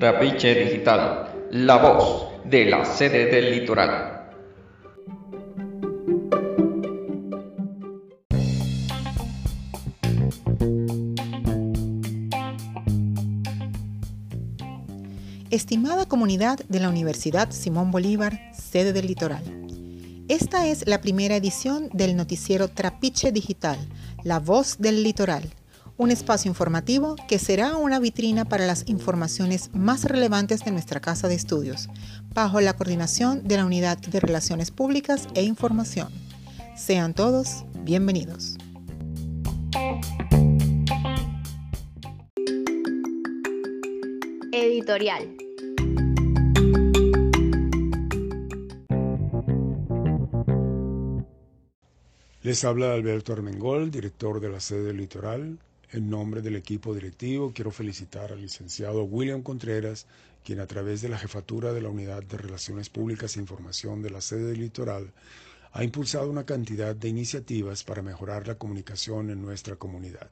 Trapiche Digital, la voz de la sede del litoral. Estimada comunidad de la Universidad Simón Bolívar, sede del litoral. Esta es la primera edición del noticiero Trapiche Digital, la voz del litoral, un espacio informativo que será una vitrina para las informaciones más relevantes de nuestra casa de estudios, bajo la coordinación de la Unidad de Relaciones Públicas e Información. Sean todos bienvenidos. Editorial. Les habla Alberto Armengol, director de la sede del Litoral. En nombre del equipo directivo quiero felicitar al licenciado William Contreras, quien a través de la jefatura de la Unidad de Relaciones Públicas e Información de la sede del Litoral ha impulsado una cantidad de iniciativas para mejorar la comunicación en nuestra comunidad.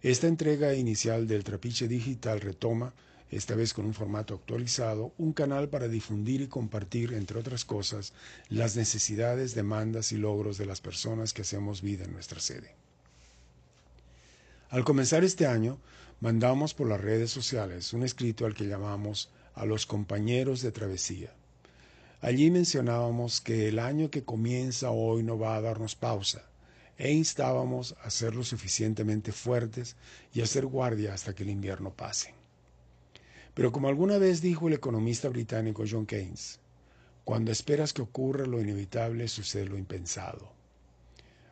Esta entrega inicial del Trapiche Digital retoma esta vez con un formato actualizado, un canal para difundir y compartir, entre otras cosas, las necesidades, demandas y logros de las personas que hacemos vida en nuestra sede. Al comenzar este año, mandamos por las redes sociales un escrito al que llamamos a los compañeros de travesía. Allí mencionábamos que el año que comienza hoy no va a darnos pausa e instábamos a ser lo suficientemente fuertes y a hacer guardia hasta que el invierno pase. Pero como alguna vez dijo el economista británico John Keynes, cuando esperas que ocurra lo inevitable sucede lo impensado.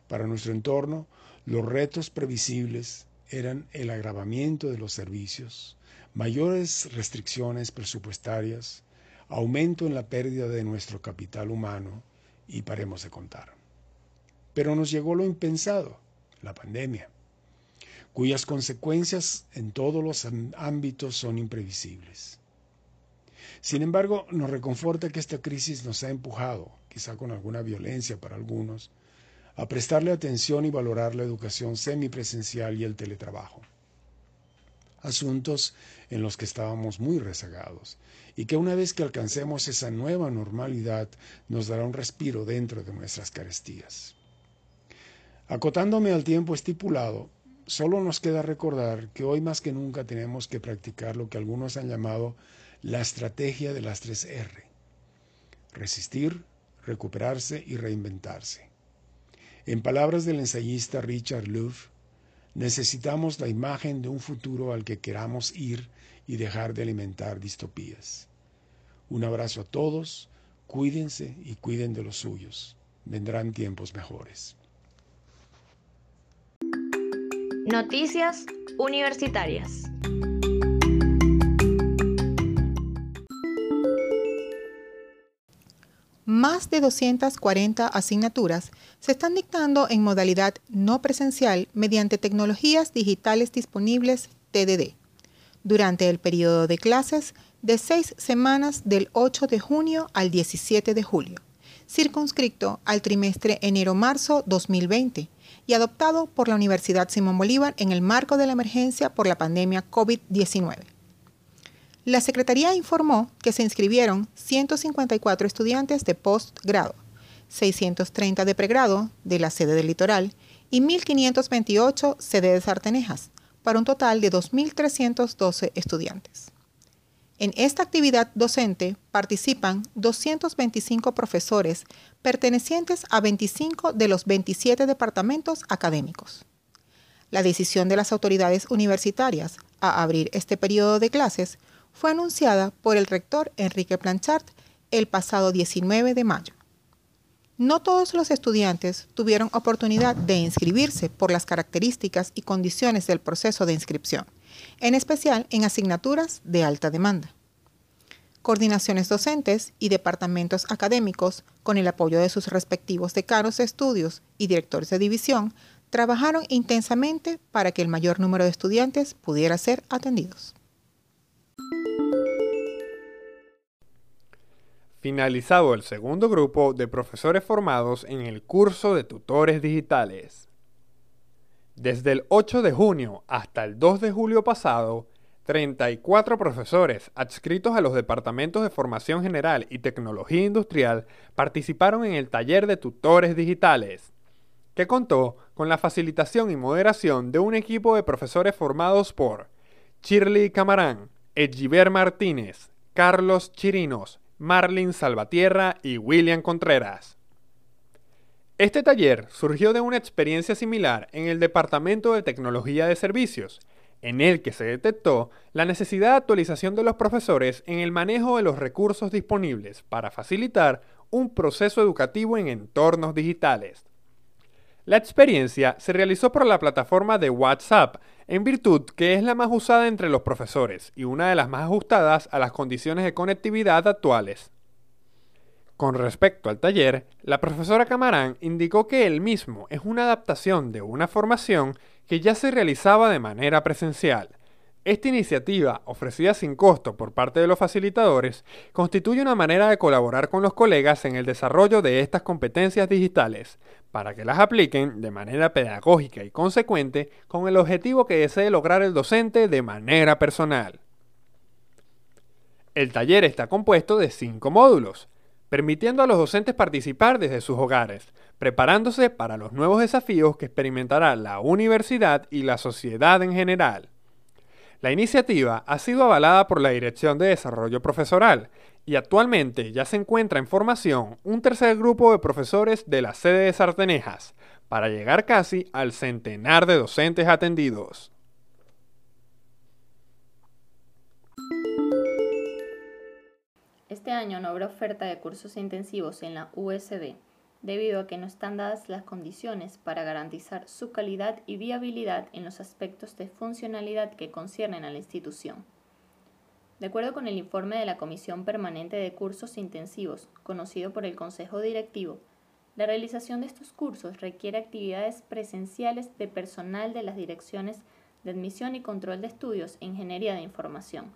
Para nuestro entorno, los retos previsibles eran el agravamiento de los servicios, mayores restricciones presupuestarias, aumento en la pérdida de nuestro capital humano y paremos de contar. Pero nos llegó lo impensado, la pandemia cuyas consecuencias en todos los ámbitos son imprevisibles. Sin embargo, nos reconforta que esta crisis nos ha empujado, quizá con alguna violencia para algunos, a prestarle atención y valorar la educación semipresencial y el teletrabajo. Asuntos en los que estábamos muy rezagados y que una vez que alcancemos esa nueva normalidad nos dará un respiro dentro de nuestras carestías. Acotándome al tiempo estipulado, Solo nos queda recordar que hoy más que nunca tenemos que practicar lo que algunos han llamado la estrategia de las tres R. Resistir, recuperarse y reinventarse. En palabras del ensayista Richard Louv, necesitamos la imagen de un futuro al que queramos ir y dejar de alimentar distopías. Un abrazo a todos, cuídense y cuiden de los suyos. Vendrán tiempos mejores. Noticias Universitarias. Más de 240 asignaturas se están dictando en modalidad no presencial mediante tecnologías digitales disponibles TDD durante el periodo de clases de seis semanas del 8 de junio al 17 de julio, circunscrito al trimestre enero-marzo 2020 y adoptado por la Universidad Simón Bolívar en el marco de la emergencia por la pandemia COVID-19. La Secretaría informó que se inscribieron 154 estudiantes de postgrado, 630 de pregrado de la sede del litoral y 1.528 sedes artenejas, para un total de 2.312 estudiantes. En esta actividad docente participan 225 profesores pertenecientes a 25 de los 27 departamentos académicos. La decisión de las autoridades universitarias a abrir este periodo de clases fue anunciada por el rector Enrique Planchard el pasado 19 de mayo. No todos los estudiantes tuvieron oportunidad de inscribirse por las características y condiciones del proceso de inscripción, en especial en asignaturas de alta demanda coordinaciones docentes y departamentos académicos, con el apoyo de sus respectivos decanos de estudios y directores de división, trabajaron intensamente para que el mayor número de estudiantes pudiera ser atendidos. Finalizado el segundo grupo de profesores formados en el curso de tutores digitales. Desde el 8 de junio hasta el 2 de julio pasado, 34 profesores adscritos a los departamentos de formación general y tecnología industrial participaron en el taller de tutores digitales, que contó con la facilitación y moderación de un equipo de profesores formados por Shirley Camarán, Edgiver Martínez, Carlos Chirinos, Marlin Salvatierra y William Contreras. Este taller surgió de una experiencia similar en el Departamento de Tecnología de Servicios, en el que se detectó la necesidad de actualización de los profesores en el manejo de los recursos disponibles para facilitar un proceso educativo en entornos digitales. La experiencia se realizó por la plataforma de WhatsApp, en virtud que es la más usada entre los profesores y una de las más ajustadas a las condiciones de conectividad actuales. Con respecto al taller, la profesora Camarán indicó que el mismo es una adaptación de una formación que ya se realizaba de manera presencial. Esta iniciativa, ofrecida sin costo por parte de los facilitadores, constituye una manera de colaborar con los colegas en el desarrollo de estas competencias digitales, para que las apliquen de manera pedagógica y consecuente con el objetivo que desee lograr el docente de manera personal. El taller está compuesto de cinco módulos, permitiendo a los docentes participar desde sus hogares, preparándose para los nuevos desafíos que experimentará la universidad y la sociedad en general. La iniciativa ha sido avalada por la Dirección de Desarrollo Profesoral y actualmente ya se encuentra en formación un tercer grupo de profesores de la sede de Sartenejas, para llegar casi al centenar de docentes atendidos. Este año no habrá oferta de cursos intensivos en la USD, debido a que no están dadas las condiciones para garantizar su calidad y viabilidad en los aspectos de funcionalidad que conciernen a la institución. De acuerdo con el informe de la Comisión Permanente de Cursos Intensivos, conocido por el Consejo Directivo, la realización de estos cursos requiere actividades presenciales de personal de las direcciones de admisión y control de estudios e ingeniería de información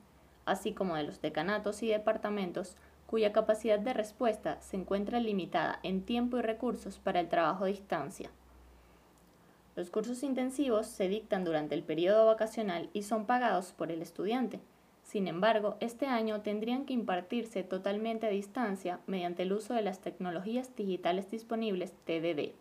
así como de los decanatos y departamentos cuya capacidad de respuesta se encuentra limitada en tiempo y recursos para el trabajo a distancia. Los cursos intensivos se dictan durante el periodo vacacional y son pagados por el estudiante. Sin embargo, este año tendrían que impartirse totalmente a distancia mediante el uso de las tecnologías digitales disponibles TDD,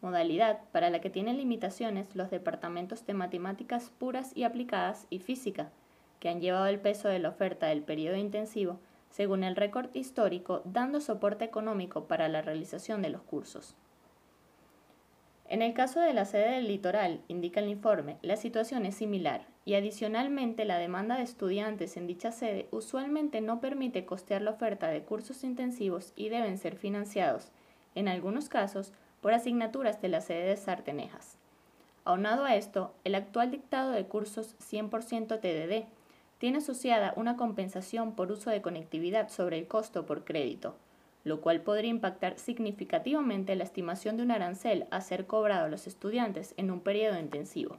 modalidad para la que tienen limitaciones los departamentos de matemáticas puras y aplicadas y física, que han llevado el peso de la oferta del periodo intensivo, según el récord histórico, dando soporte económico para la realización de los cursos. En el caso de la sede del litoral, indica el informe, la situación es similar y adicionalmente la demanda de estudiantes en dicha sede usualmente no permite costear la oferta de cursos intensivos y deben ser financiados, en algunos casos, por asignaturas de la sede de Sartenejas. Aunado a esto, el actual dictado de cursos 100% TDD tiene asociada una compensación por uso de conectividad sobre el costo por crédito, lo cual podría impactar significativamente la estimación de un arancel a ser cobrado a los estudiantes en un periodo intensivo.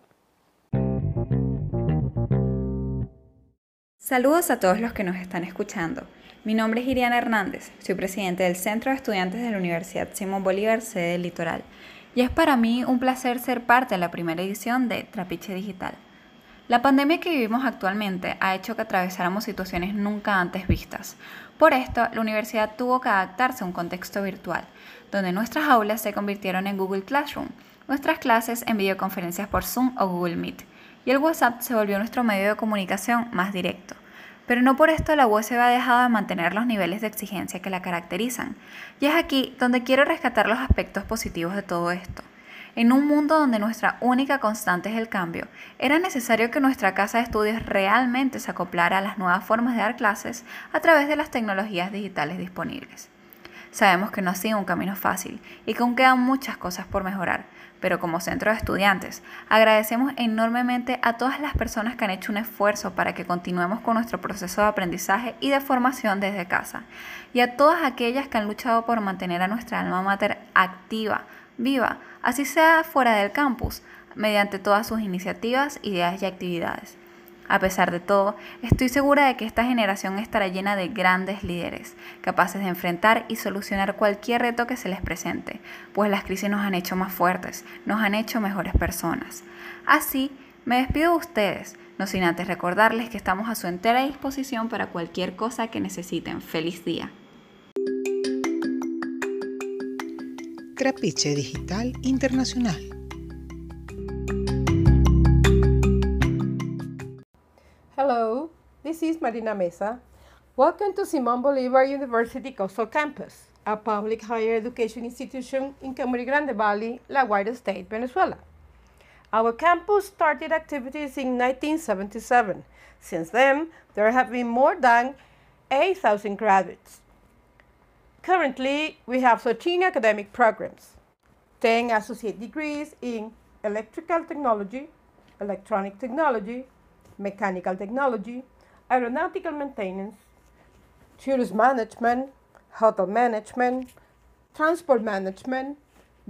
Saludos a todos los que nos están escuchando. Mi nombre es Iriana Hernández, soy presidente del Centro de Estudiantes de la Universidad Simón Bolívar, sede del Litoral, y es para mí un placer ser parte de la primera edición de Trapiche Digital. La pandemia que vivimos actualmente ha hecho que atravesáramos situaciones nunca antes vistas. Por esto, la universidad tuvo que adaptarse a un contexto virtual, donde nuestras aulas se convirtieron en Google Classroom, nuestras clases en videoconferencias por Zoom o Google Meet, y el WhatsApp se volvió nuestro medio de comunicación más directo. Pero no por esto la USB ha dejado de mantener los niveles de exigencia que la caracterizan, y es aquí donde quiero rescatar los aspectos positivos de todo esto. En un mundo donde nuestra única constante es el cambio, era necesario que nuestra casa de estudios realmente se acoplara a las nuevas formas de dar clases a través de las tecnologías digitales disponibles. Sabemos que no ha sido un camino fácil y que aún quedan muchas cosas por mejorar, pero como centro de estudiantes agradecemos enormemente a todas las personas que han hecho un esfuerzo para que continuemos con nuestro proceso de aprendizaje y de formación desde casa, y a todas aquellas que han luchado por mantener a nuestra alma mater activa, viva, así sea fuera del campus, mediante todas sus iniciativas, ideas y actividades. A pesar de todo, estoy segura de que esta generación estará llena de grandes líderes, capaces de enfrentar y solucionar cualquier reto que se les presente, pues las crisis nos han hecho más fuertes, nos han hecho mejores personas. Así, Me despido de ustedes, no sin antes recordarles que estamos a su entera disposición para cualquier cosa que necesiten. Feliz día. Trapiche Digital Internacional. Hello, this is Marina Mesa. Welcome to Simon Bolivar University Coastal Campus, a public higher education institution in Camuri Grande Valley, La Guaira State, Venezuela. Our campus started activities in 1977. Since then, there have been more than 8,000 graduates. Currently, we have 13 academic programs, 10 associate degrees in electrical technology, electronic technology, mechanical technology, aeronautical maintenance, tourist management, hotel management, transport management,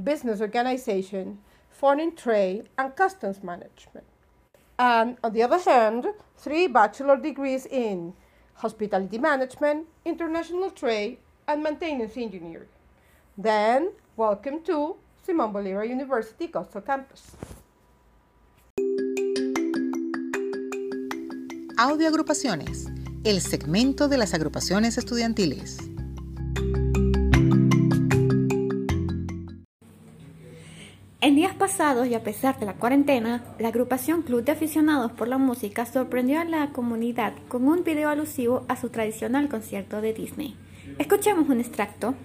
business organization, foreign trade, and customs management. And on the other hand, three bachelor degrees in hospitality management, international trade, and maintenance engineering. Then, welcome to Simon Bolivar University Coastal Campus. Audio Agrupaciones, el segmento de las agrupaciones estudiantiles. En días pasados y a pesar de la cuarentena, la agrupación Club de Aficionados por la Música sorprendió a la comunidad con un video alusivo a su tradicional concierto de Disney. Escuchemos un extracto.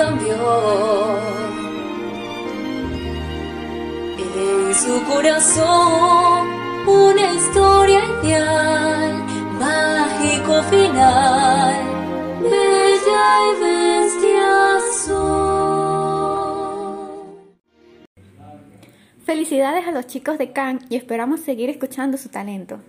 Cambió. En su corazón una historia ideal, mágico final, bella y bestia son. Felicidades a los chicos de Cannes y esperamos seguir escuchando su talento.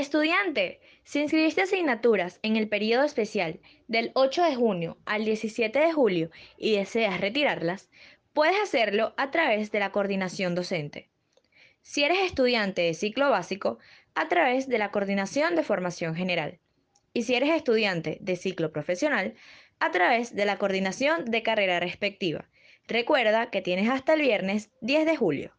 Estudiante, si inscribiste asignaturas en el periodo especial del 8 de junio al 17 de julio y deseas retirarlas, puedes hacerlo a través de la coordinación docente. Si eres estudiante de ciclo básico, a través de la coordinación de formación general. Y si eres estudiante de ciclo profesional, a través de la coordinación de carrera respectiva. Recuerda que tienes hasta el viernes 10 de julio.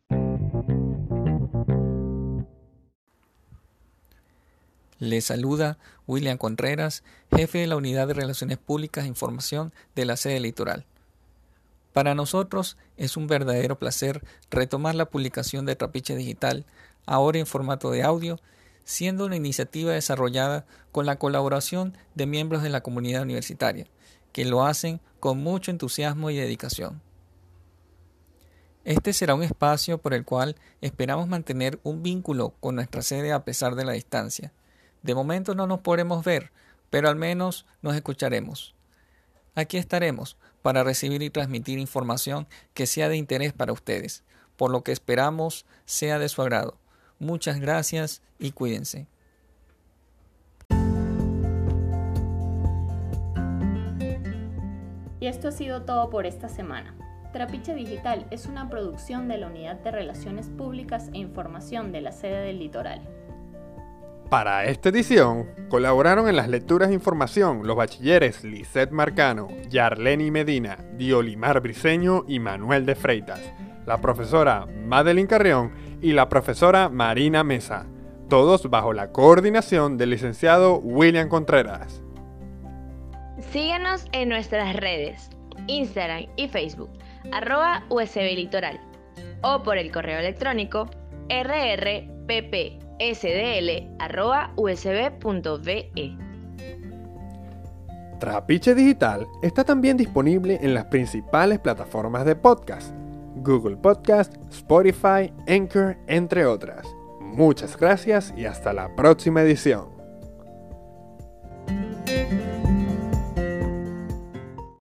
Le saluda William Contreras, jefe de la Unidad de Relaciones Públicas e Información de la sede litoral. Para nosotros es un verdadero placer retomar la publicación de Trapiche Digital, ahora en formato de audio, siendo una iniciativa desarrollada con la colaboración de miembros de la comunidad universitaria, que lo hacen con mucho entusiasmo y dedicación. Este será un espacio por el cual esperamos mantener un vínculo con nuestra sede a pesar de la distancia. De momento no nos podremos ver, pero al menos nos escucharemos. Aquí estaremos para recibir y transmitir información que sea de interés para ustedes, por lo que esperamos sea de su agrado. Muchas gracias y cuídense. Y esto ha sido todo por esta semana. Trapiche Digital es una producción de la Unidad de Relaciones Públicas e Información de la sede del Litoral. Para esta edición, colaboraron en las lecturas de información los bachilleres Lisette Marcano, Yarleni Medina, Diolimar Briceño y Manuel de Freitas, la profesora Madeline Carrión y la profesora Marina Mesa, todos bajo la coordinación del licenciado William Contreras. Síguenos en nuestras redes, Instagram y Facebook, arroba USB Litoral, o por el correo electrónico rrppsdl.usb.be. Trapiche Digital está también disponible en las principales plataformas de podcast, Google Podcast, Spotify, Anchor, entre otras. Muchas gracias y hasta la próxima edición.